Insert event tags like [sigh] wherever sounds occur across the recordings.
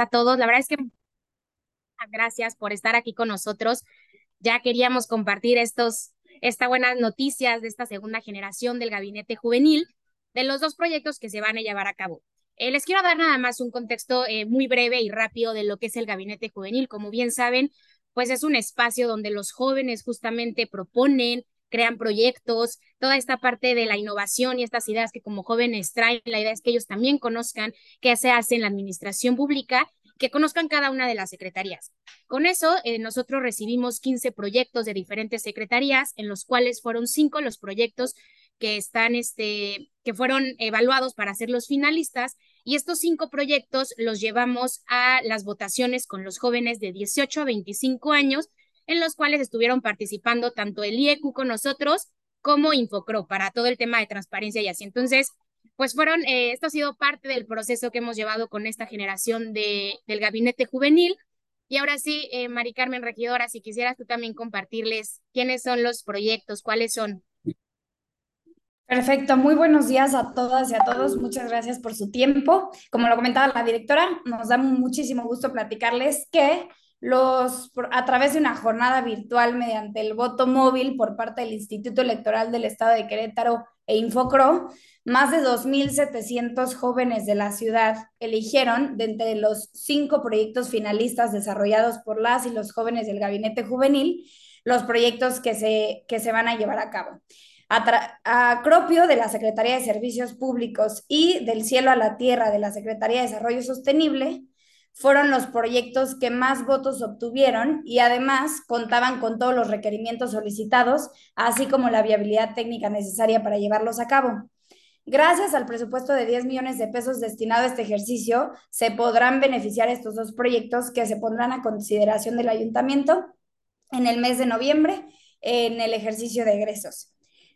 a todos. La verdad es que gracias por estar aquí con nosotros. Ya queríamos compartir estos, estas buenas noticias de esta segunda generación del gabinete juvenil, de los dos proyectos que se van a llevar a cabo. Eh, les quiero dar nada más un contexto eh, muy breve y rápido de lo que es el gabinete juvenil. Como bien saben, pues es un espacio donde los jóvenes justamente proponen, crean proyectos, toda esta parte de la innovación y estas ideas que como jóvenes traen, la idea es que ellos también conozcan qué se hace en la administración pública, que conozcan cada una de las secretarías. Con eso, eh, nosotros recibimos 15 proyectos de diferentes secretarías, en los cuales fueron cinco los proyectos que están, este, que fueron evaluados para ser los finalistas y estos cinco proyectos los llevamos a las votaciones con los jóvenes de 18 a 25 años, en los cuales estuvieron participando tanto el IEQ con nosotros como Infocro para todo el tema de transparencia y así. Entonces, pues fueron, eh, esto ha sido parte del proceso que hemos llevado con esta generación de, del gabinete juvenil. Y ahora sí, eh, Mari Carmen Regidora, si quisieras tú también compartirles quiénes son los proyectos, cuáles son. Perfecto, muy buenos días a todas y a todos. Muchas gracias por su tiempo. Como lo comentaba la directora, nos da muchísimo gusto platicarles que los, a través de una jornada virtual mediante el voto móvil por parte del Instituto Electoral del Estado de Querétaro e Infocro, más de 2.700 jóvenes de la ciudad eligieron de entre los cinco proyectos finalistas desarrollados por las y los jóvenes del Gabinete Juvenil los proyectos que se, que se van a llevar a cabo. Acropio de la Secretaría de Servicios Públicos y del Cielo a la Tierra de la Secretaría de Desarrollo Sostenible fueron los proyectos que más votos obtuvieron y además contaban con todos los requerimientos solicitados, así como la viabilidad técnica necesaria para llevarlos a cabo. Gracias al presupuesto de 10 millones de pesos destinado a este ejercicio, se podrán beneficiar estos dos proyectos que se pondrán a consideración del ayuntamiento en el mes de noviembre en el ejercicio de egresos.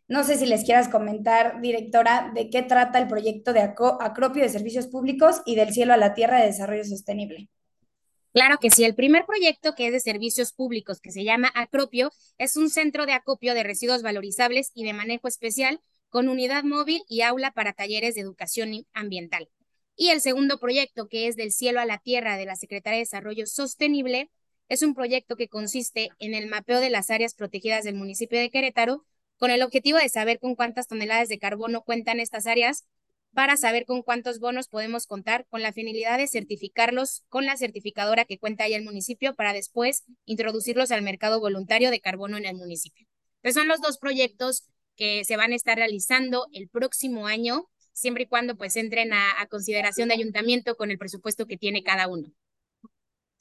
No sé si les quieras comentar, directora, de qué trata el proyecto de Acropio de Servicios Públicos y del Cielo a la Tierra de Desarrollo Sostenible. Claro que sí, el primer proyecto que es de servicios públicos, que se llama Acropio, es un centro de acopio de residuos valorizables y de manejo especial con unidad móvil y aula para talleres de educación ambiental. Y el segundo proyecto, que es del cielo a la tierra de la Secretaría de Desarrollo Sostenible, es un proyecto que consiste en el mapeo de las áreas protegidas del municipio de Querétaro con el objetivo de saber con cuántas toneladas de carbono cuentan estas áreas para saber con cuántos bonos podemos contar, con la finalidad de certificarlos con la certificadora que cuenta ahí el municipio para después introducirlos al mercado voluntario de carbono en el municipio. Entonces son los dos proyectos que se van a estar realizando el próximo año, siempre y cuando pues entren a consideración de ayuntamiento con el presupuesto que tiene cada uno.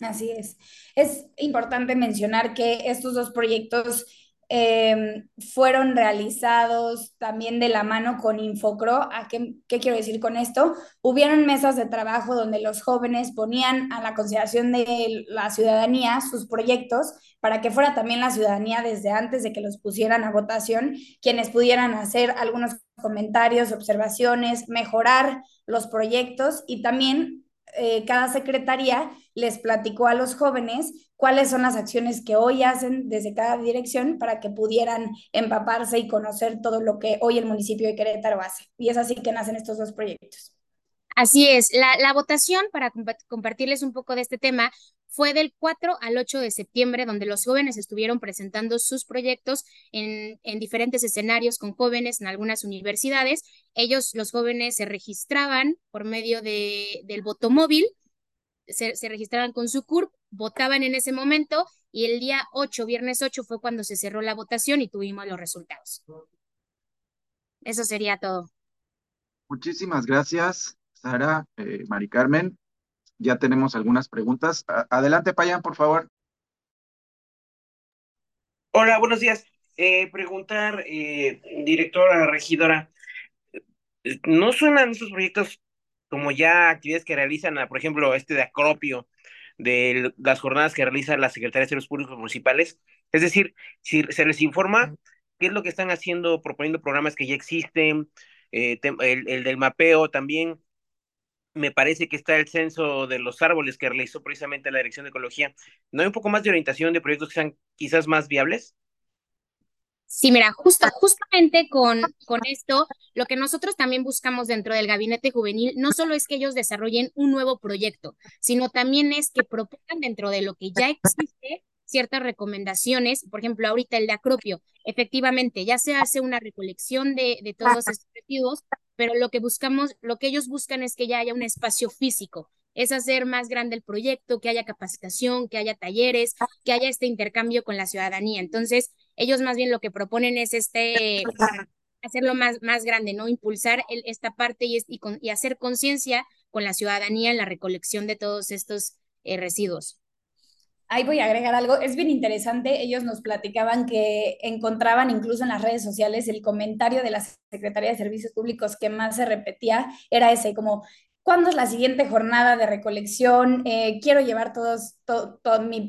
Así es. Es importante mencionar que estos dos proyectos Em, fueron realizados también de la mano con Infocro. ¿A qué, qué, quiero decir con esto? Hubieron mesas de trabajo donde los jóvenes ponían a la consideración de la ciudadanía sus proyectos para que fuera también la ciudadanía desde antes de que los pusieran a votación, quienes pudieran hacer algunos comentarios, observaciones, mejorar los proyectos y también eh, cada secretaría les platicó a los jóvenes cuáles son las acciones que hoy hacen desde cada dirección para que pudieran empaparse y conocer todo lo que hoy el municipio de Querétaro hace. Y es así que nacen estos dos proyectos. Así es, la, la votación, para compartirles un poco de este tema, fue del 4 al 8 de septiembre, donde los jóvenes estuvieron presentando sus proyectos en, en, diferentes escenarios con jóvenes en algunas universidades. Ellos, los jóvenes, se registraban por medio de, del voto móvil, se, registraban con su CURP, votaban en ese momento y el día 8, viernes 8, fue cuando se cerró la votación y tuvimos los resultados. Eso sería todo. Muchísimas gracias, Sara, eh, Mari Carmen ya tenemos algunas preguntas. Adelante, Payan, por favor. Hola, buenos días. Eh, preguntar, eh, directora, regidora, ¿no suenan esos proyectos como ya actividades que realizan, por ejemplo, este de acropio, de las jornadas que realiza la Secretaría de Servicios Públicos Municipales? Es decir, si se les informa qué es lo que están haciendo, proponiendo programas que ya existen, eh, el, el del mapeo también, me parece que está el censo de los árboles que realizó precisamente la Dirección de Ecología. ¿No hay un poco más de orientación de proyectos que sean quizás más viables? Sí, mira, justo, justamente con, con esto, lo que nosotros también buscamos dentro del gabinete juvenil no solo es que ellos desarrollen un nuevo proyecto, sino también es que propongan dentro de lo que ya existe ciertas recomendaciones, por ejemplo, ahorita el de acropio, efectivamente, ya se hace una recolección de, de todos estos residuos, pero lo que buscamos, lo que ellos buscan es que ya haya un espacio físico, es hacer más grande el proyecto, que haya capacitación, que haya talleres, que haya este intercambio con la ciudadanía. Entonces, ellos más bien lo que proponen es este hacerlo más, más grande, ¿no? Impulsar esta parte y, y, hacer conciencia con la ciudadanía en la recolección de todos estos eh, residuos. Ahí voy a agregar algo, es bien interesante, ellos nos platicaban que encontraban incluso en las redes sociales el comentario de la Secretaría de Servicios Públicos que más se repetía, era ese, como ¿Cuándo es la siguiente jornada de recolección? Eh, quiero llevar todos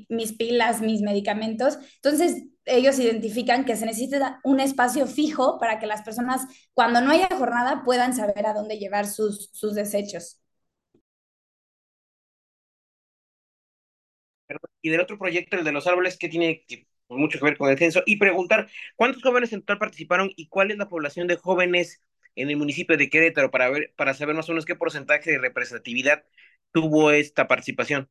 mis pilas, mis medicamentos. Entonces, ellos identifican que se necesita un espacio fijo para que las personas, cuando no haya jornada, puedan saber a dónde llevar sus, sus desechos. Y del otro proyecto, el de los árboles, que tiene mucho que ver con el censo, y preguntar cuántos jóvenes en total participaron y cuál es la población de jóvenes en el municipio de Querétaro para, ver, para saber más o menos qué porcentaje de representatividad tuvo esta participación.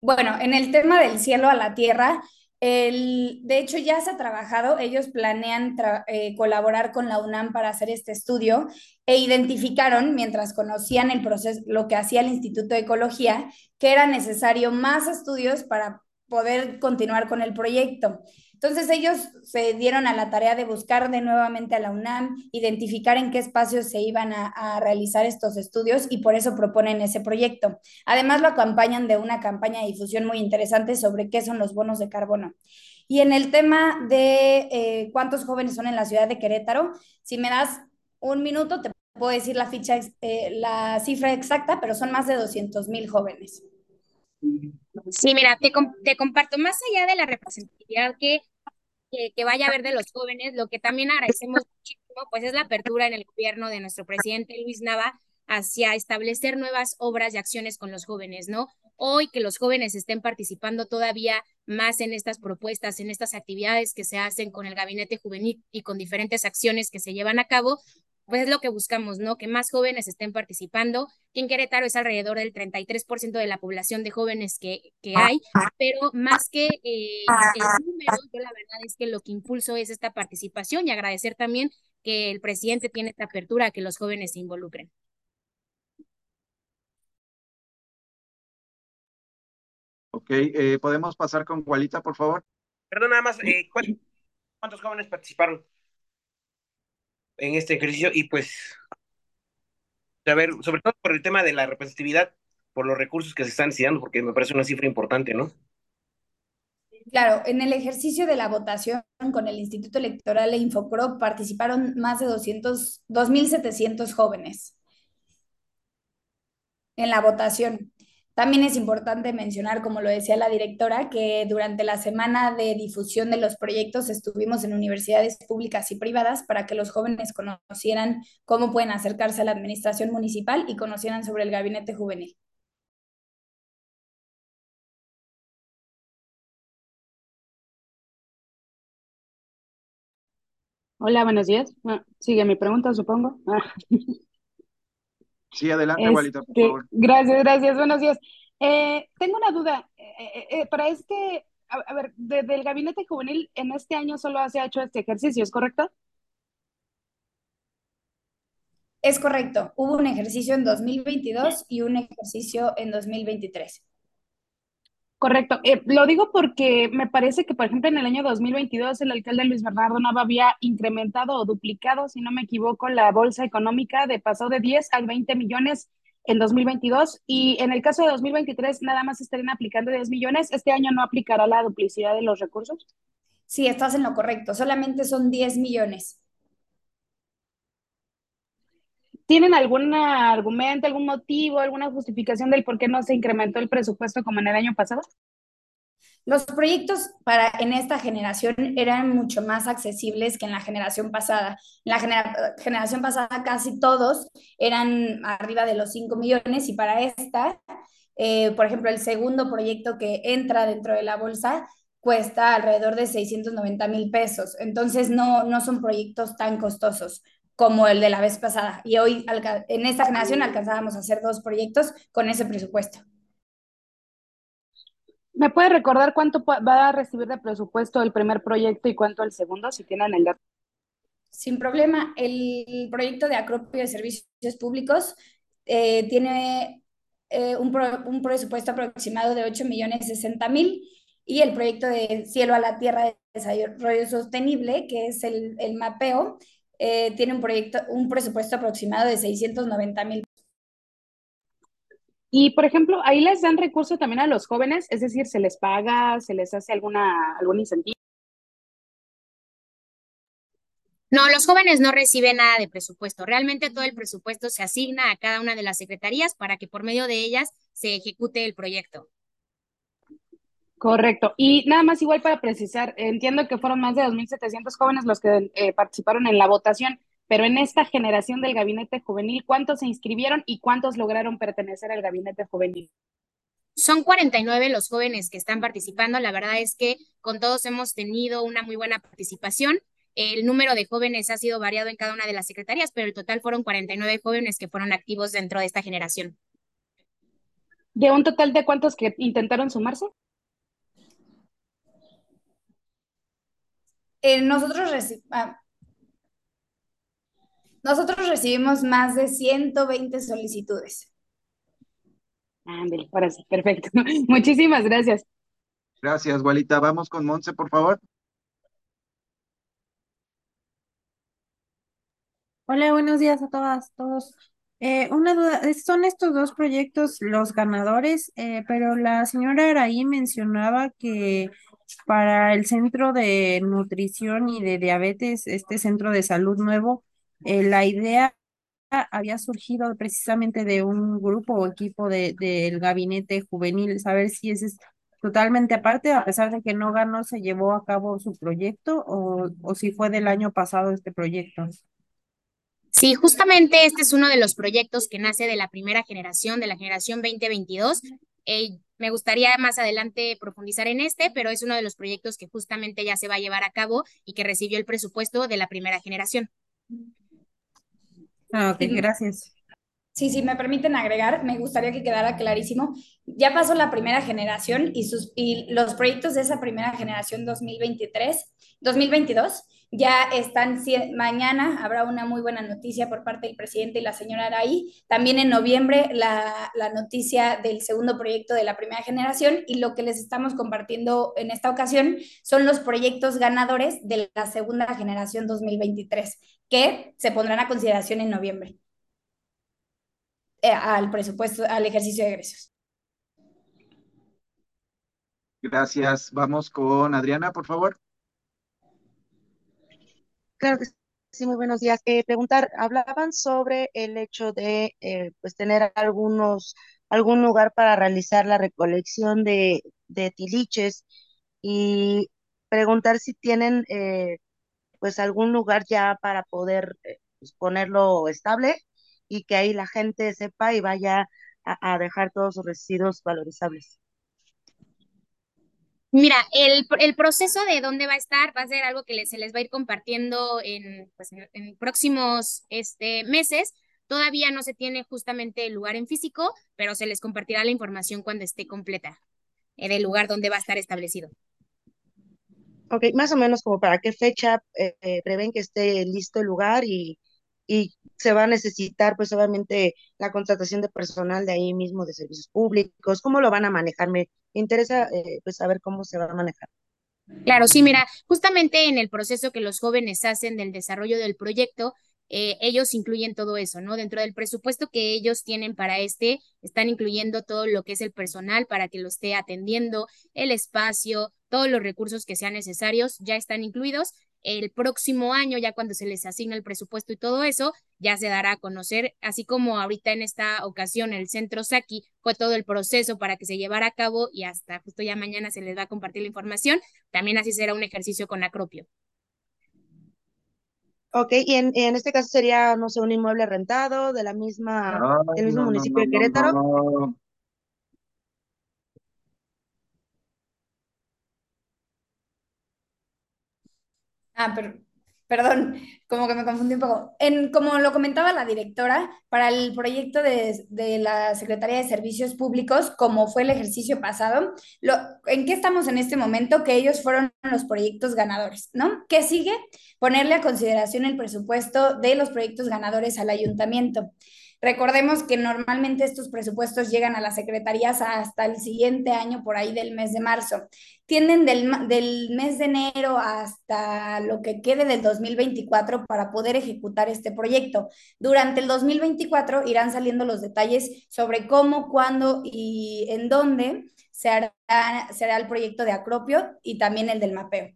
Bueno, en el tema del cielo a la tierra, el, de hecho ya se ha trabajado, ellos planean eh, colaborar con la UNAM para hacer este estudio e identificaron, mientras conocían el proceso, lo que hacía el Instituto de Ecología, que era necesario más estudios para poder continuar con el proyecto. Entonces ellos se dieron a la tarea de buscar de nuevamente a la UNAM, identificar en qué espacios se iban a, realizar estos estudios y por eso proponen ese proyecto. Además lo acompañan de una campaña de difusión muy interesante sobre qué son los bonos de carbono. Y en el tema de eh, cuántos jóvenes son en la ciudad de Querétaro, si me das un minuto te puedo decir la ficha, eh, la cifra exacta, pero son más de 200 mil jóvenes. Sí, mira, te, te comparto, más allá de la representatividad que, que, vaya a haber de los jóvenes, lo que también agradecemos muchísimo, pues es la apertura en el gobierno de nuestro presidente Luis Nava hacia establecer nuevas obras y acciones con los jóvenes, ¿no? Hoy que los jóvenes estén participando todavía más en estas propuestas, en estas actividades que se hacen con el gabinete juvenil y con diferentes acciones que se llevan a cabo, pues es lo que buscamos, ¿no? Que más jóvenes estén participando. Que en Querétaro es alrededor del 33% de la población de jóvenes que, que hay, pero más que eh, el número, yo la verdad es que lo que impulso es esta participación y agradecer también que el presidente tiene esta apertura a que los jóvenes se involucren. Ok, eh, ¿podemos pasar con Gualita, por favor? Perdón, nada más, eh, ¿cuántos jóvenes participaron? En este ejercicio y pues, a ver, sobre todo por el tema de la representatividad, por los recursos que se están necesitando, porque me parece una cifra importante, ¿no? Claro, en el ejercicio de la votación con el Instituto Electoral e Infocro participaron más de 200, 2.700 jóvenes en la votación. También es importante mencionar, como lo decía la directora, que durante la semana de difusión de los proyectos estuvimos en universidades públicas y privadas para que los jóvenes conocieran cómo pueden acercarse a la administración municipal y conocieran sobre el gabinete juvenil. Hola, buenos días. Sigue mi pregunta, supongo. Ah. [laughs] Sí, adelante, Walita, por este, favor. Gracias, gracias, buenos días. Eh, tengo una duda. Eh, eh, para este, a, ver, desde el gabinete juvenil, en este año solo se ha hecho este ejercicio, ¿es correcto? Es correcto. Hubo un ejercicio en 2022 y un ejercicio en 2023. Correcto. Eh, lo digo porque me parece que, por ejemplo, en el año 2022 el alcalde Luis Bernardo Nava había incrementado o duplicado, si no me equivoco, la bolsa económica de pasó de 10 a 20 millones en 2022 y en el caso de 2023 nada más estarían aplicando 10 millones. ¿Este año no aplicará la duplicidad de los recursos? Sí, estás en lo correcto. Solamente son 10 millones. ¿Tienen algún argumento, algún motivo, alguna justificación del por qué no se incrementó el presupuesto como en el año pasado? Los proyectos para en esta generación eran mucho más accesibles que en la generación pasada. En la generación pasada casi todos eran arriba de los 5 millones y para esta Eh, por ejemplo, el segundo proyecto que entra dentro de la bolsa cuesta alrededor de 690 mil pesos. Entonces, no, no son proyectos tan costosos como el de la vez pasada. Y hoy, en esta generación, alcanzábamos a hacer dos proyectos con ese presupuesto. ¿Me puede recordar cuánto va a recibir de presupuesto el primer proyecto y cuánto el segundo, si tienen el dato? Sin problema. El proyecto de acropio de servicios públicos eh, tiene eh, un, un, presupuesto aproximado de 8 millones 60 mil y el proyecto de Cielo a la Tierra de Desarrollo Sostenible, que es el, el mapeo, eh, tiene un, proyecto, un presupuesto aproximado de 690 mil. Y, por ejemplo, ahí les dan recursos también a los jóvenes, es decir, se les paga, se les hace alguna, algún incentivo. No, los jóvenes no reciben nada de presupuesto. Realmente todo el presupuesto se asigna a cada una de las secretarías para que por medio de ellas se ejecute el proyecto. Correcto. Y nada más igual para precisar, entiendo que fueron más de 2.700 jóvenes los que eh, participaron en la votación, pero en esta generación del gabinete juvenil, ¿cuántos se inscribieron y cuántos lograron pertenecer al gabinete juvenil? Son 49 los jóvenes que están participando. La verdad es que con todos hemos tenido una muy buena participación. El número de jóvenes ha sido variado en cada una de las secretarías, pero el total fueron 49 jóvenes que fueron activos dentro de esta generación. ¿De un total de cuántos que intentaron sumarse? Eh, nosotros, ah, nosotros recibimos más de 120 solicitudes. Ándale, ahora sí, perfecto. [laughs] Muchísimas gracias. Gracias, Walita. Vamos con Monse, por favor. Hola, buenos días a todas, todos. Eh, una duda, son estos dos proyectos los ganadores, eh, pero la señora Araí mencionaba que para el centro de nutrición y de diabetes, este centro de salud nuevo, eh, la idea había surgido precisamente de un grupo o equipo del gabinete juvenil, saber si ese es totalmente aparte, a pesar de que no ganó, se llevó a cabo su proyecto o, o si fue del año pasado este proyecto. Sí, justamente este es uno de los proyectos que nace de la primera generación, de la generación 2022. Eh, me gustaría más adelante profundizar en este, pero es uno de los proyectos que justamente ya se va a llevar a cabo y que recibió el presupuesto de la primera generación. Ah, ok, gracias. Sí, sí, me permiten agregar, me gustaría que quedara clarísimo. Ya pasó la primera generación y, sus, y los proyectos de esa primera generación 2023, 2022 ya están, mañana habrá una muy buena noticia por parte del presidente y la señora Araí. También en noviembre la, la, noticia del segundo proyecto de la primera generación y lo que les estamos compartiendo en esta ocasión son los proyectos ganadores de la segunda generación 2023 que se pondrán a consideración en noviembre eh, al presupuesto, al ejercicio de egresos. Gracias. Vamos con Adriana, por favor. Claro que sí, muy buenos días. Eh, preguntar, hablaban sobre el hecho de eh, pues tener algunos, algún lugar para realizar la recolección de, de tiliches y preguntar si tienen eh, pues algún lugar ya para poder pues, ponerlo estable y que ahí la gente sepa y vaya a dejar todos sus residuos valorizables. Mira, el, el, proceso de dónde va a estar va a ser algo que se les va a ir compartiendo en, pues, en, próximos este, meses. Todavía no se tiene justamente el lugar en físico, pero se les compartirá la información cuando esté completa eh, del lugar donde va a estar establecido. Ok, más o menos como para qué fecha eh, eh, prevén que esté listo el lugar y, y se va a necesitar pues obviamente la contratación de personal de ahí mismo de servicios públicos, ¿cómo lo van a manejar? Me interesa eh, pues saber cómo se va a manejar. Claro, sí, mira, justamente en el proceso que los jóvenes hacen del desarrollo del proyecto, eh, ellos incluyen todo eso, ¿no? Dentro del presupuesto que ellos tienen para este, están incluyendo todo lo que es el personal para que lo esté atendiendo, el espacio, todos los recursos que sean necesarios ya están incluidos el próximo año, ya cuando se les asigna el presupuesto y todo eso, ya se dará a conocer, así como ahorita en esta ocasión el centro Saki fue todo el proceso para que se llevara a cabo y hasta justo ya mañana se les va a compartir la información, también así será un ejercicio con Acropio. Ok, y en, en este caso sería, no sé, un inmueble rentado de la misma, del mismo municipio de Querétaro. Ah, pero, perdón, como que me confundí un poco. En, como lo comentaba la directora, para el proyecto de, de la Secretaría de Servicios Públicos, como fue el ejercicio pasado, lo, ¿en qué estamos en este momento? Que ellos fueron los proyectos ganadores, ¿no? ¿Qué sigue? Ponerle a consideración el presupuesto de los proyectos ganadores al ayuntamiento. Recordemos que normalmente estos presupuestos llegan a las secretarías hasta el siguiente año, por ahí del mes de marzo. Tienden del, del, mes de enero hasta lo que quede del 2024 para poder ejecutar este proyecto. Durante el 2024 irán saliendo los detalles sobre cómo, cuándo y en dónde se hará, se hará el proyecto de acropio y también el del mapeo.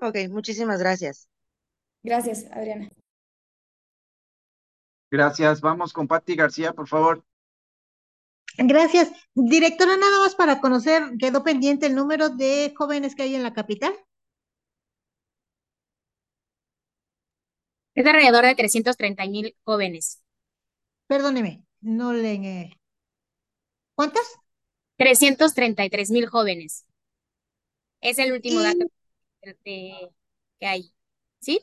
Ok, muchísimas gracias. Gracias, Adriana. Gracias. Vamos con Patti García, por favor. Gracias. Directora, nada más para conocer, quedó pendiente el número de jóvenes que hay en la capital. Es alrededor de 330 mil jóvenes. Perdóneme, no le... ¿Cuántas? 333 mil jóvenes. Es el último Y- dato de- que hay. ¿Sí?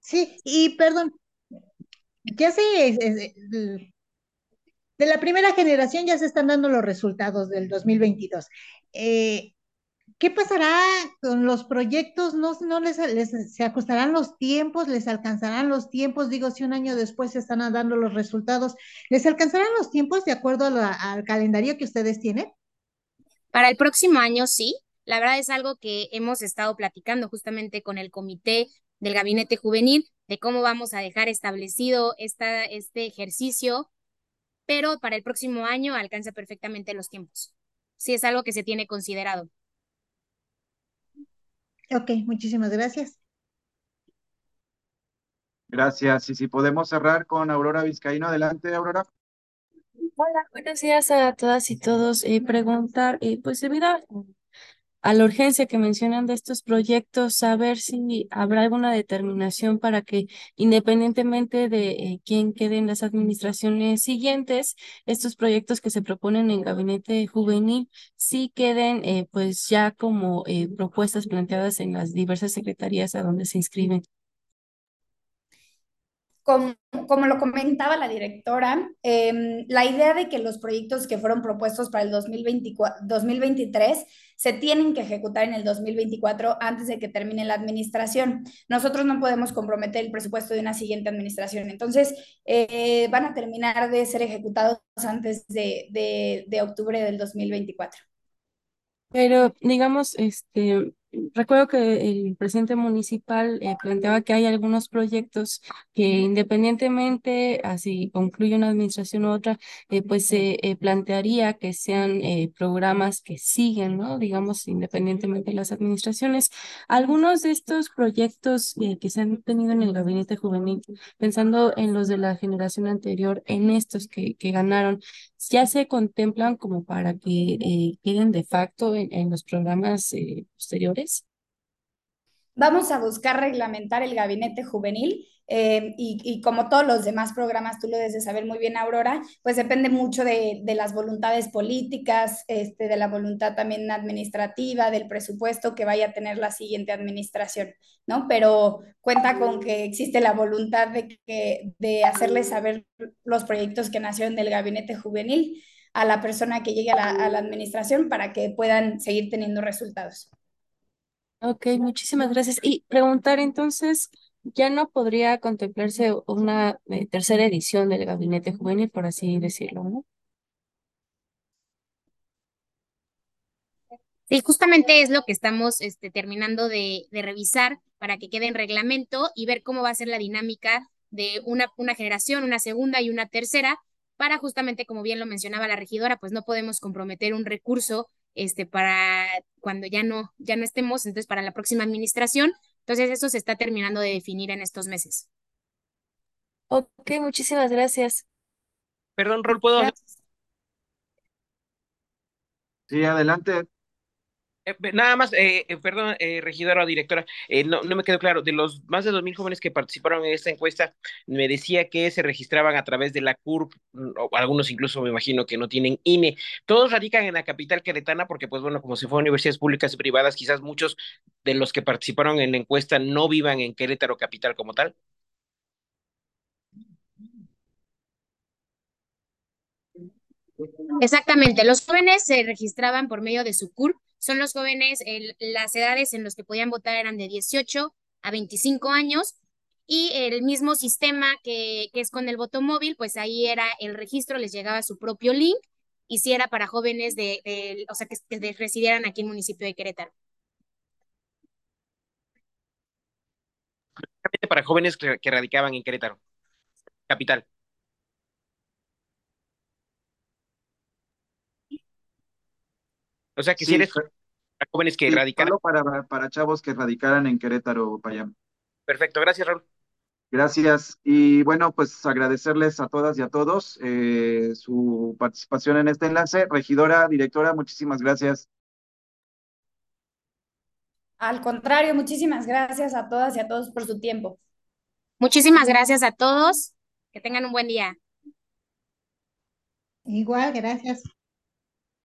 Sí, y perdón, ya es- el- de la primera generación ya se están dando los resultados del 2022. Eh, ¿qué pasará con los proyectos? ¿No, les, se ajustarán los tiempos? ¿Les alcanzarán los tiempos? Digo, si un año después se están dando los resultados, ¿les alcanzarán los tiempos de acuerdo al calendario que ustedes tienen? Para el próximo año, sí. La verdad es algo que hemos estado platicando justamente con el comité del gabinete juvenil de cómo vamos a dejar establecido esta, este ejercicio, pero para el próximo año alcanza perfectamente los tiempos. Sí, es algo que se tiene considerado. Ok, muchísimas gracias. Gracias. Y si podemos cerrar con Aurora Vizcaíno. Adelante, Aurora. Hola, buenos días a todas y todos. Eh, preguntar, eh, pues debido a, a la urgencia que mencionan de estos proyectos, saber si habrá alguna determinación para que independientemente de eh, quién quede en las administraciones siguientes, estos proyectos que se proponen en gabinete juvenil sí queden eh, pues ya como eh, propuestas planteadas en las diversas secretarías a donde se inscriben. Como, lo comentaba la directora, eh, la idea de que los proyectos que fueron propuestos para el 2024, 2023 se tienen que ejecutar en el 2024 antes de que termine la administración. Nosotros no podemos comprometer el presupuesto de una siguiente administración. Entonces, eh, van a terminar de ser ejecutados antes de, de, de octubre del 2024. Pero, digamos, este, recuerdo que el presidente municipal eh, planteaba que hay algunos proyectos que independientemente, así concluye una administración u otra, eh, pues se eh, plantearía que sean programas que siguen, ¿no? Digamos, independientemente de las administraciones. Algunos de estos proyectos que se han tenido en el gabinete juvenil, pensando en los de la generación anterior, en estos que, que ganaron, ya se contemplan como para que queden de facto en, en los programas eh, Vamos a buscar reglamentar el gabinete juvenil eh, y, como todos los demás programas, tú lo debes de saber muy bien, Aurora, pues depende mucho de, las voluntades políticas, este, de la voluntad también administrativa, del presupuesto que vaya a tener la siguiente administración, ¿no? Pero cuenta con que existe la voluntad de, que, de hacerles saber los proyectos que nacieron del gabinete juvenil a la persona que llegue a la administración para que puedan seguir teniendo resultados. Ok, muchísimas gracias. Y preguntar entonces, ¿ya no podría contemplarse una eh, tercera edición del gabinete juvenil, por así decirlo, ¿no? Sí, justamente es lo que estamos este, terminando de, revisar para que quede en reglamento y ver cómo va a ser la dinámica de una generación, una segunda y una tercera, para justamente, como bien lo mencionaba la regidora, pues no podemos comprometer un recurso este, para cuando ya no, ya no estemos, entonces para la próxima administración. Entonces eso se está terminando de definir en estos meses. Ok, muchísimas gracias. Perdón, Rol, ¿puedo hacer? Sí, adelante. Eh, nada más, eh, eh, perdón, regidora o directora, no, me quedó claro, de los más de dos mil jóvenes que participaron en esta encuesta, me decía que se registraban a través de la CURP, mm, o algunos incluso me imagino que no tienen INE. Todos radican en la capital queretana porque, pues bueno, como se fue universidades públicas y privadas, quizás muchos de los que participaron en la encuesta no vivan en Querétaro capital como tal. Exactamente, los jóvenes se registraban por medio de su CURP son los jóvenes, las edades en las que podían votar eran de 18 a 25 años y el mismo sistema que, es con el voto móvil, pues ahí era el registro, les llegaba su propio link y si era para jóvenes de, o sea, que, residieran aquí en el municipio de Querétaro. Para jóvenes que, radicaban en Querétaro, capital. O sea que si eres jóvenes que radicaran. Para, para chavos que radicaran en Querétaro, Payam. Perfecto, gracias, Raúl. Gracias. Y bueno, pues agradecerles a todas y a todos eh, su participación en este enlace. Regidora, directora, muchísimas gracias. Al contrario, muchísimas gracias a todas y a todos por su tiempo. Muchísimas gracias a todos. Que tengan un buen día. Igual, gracias.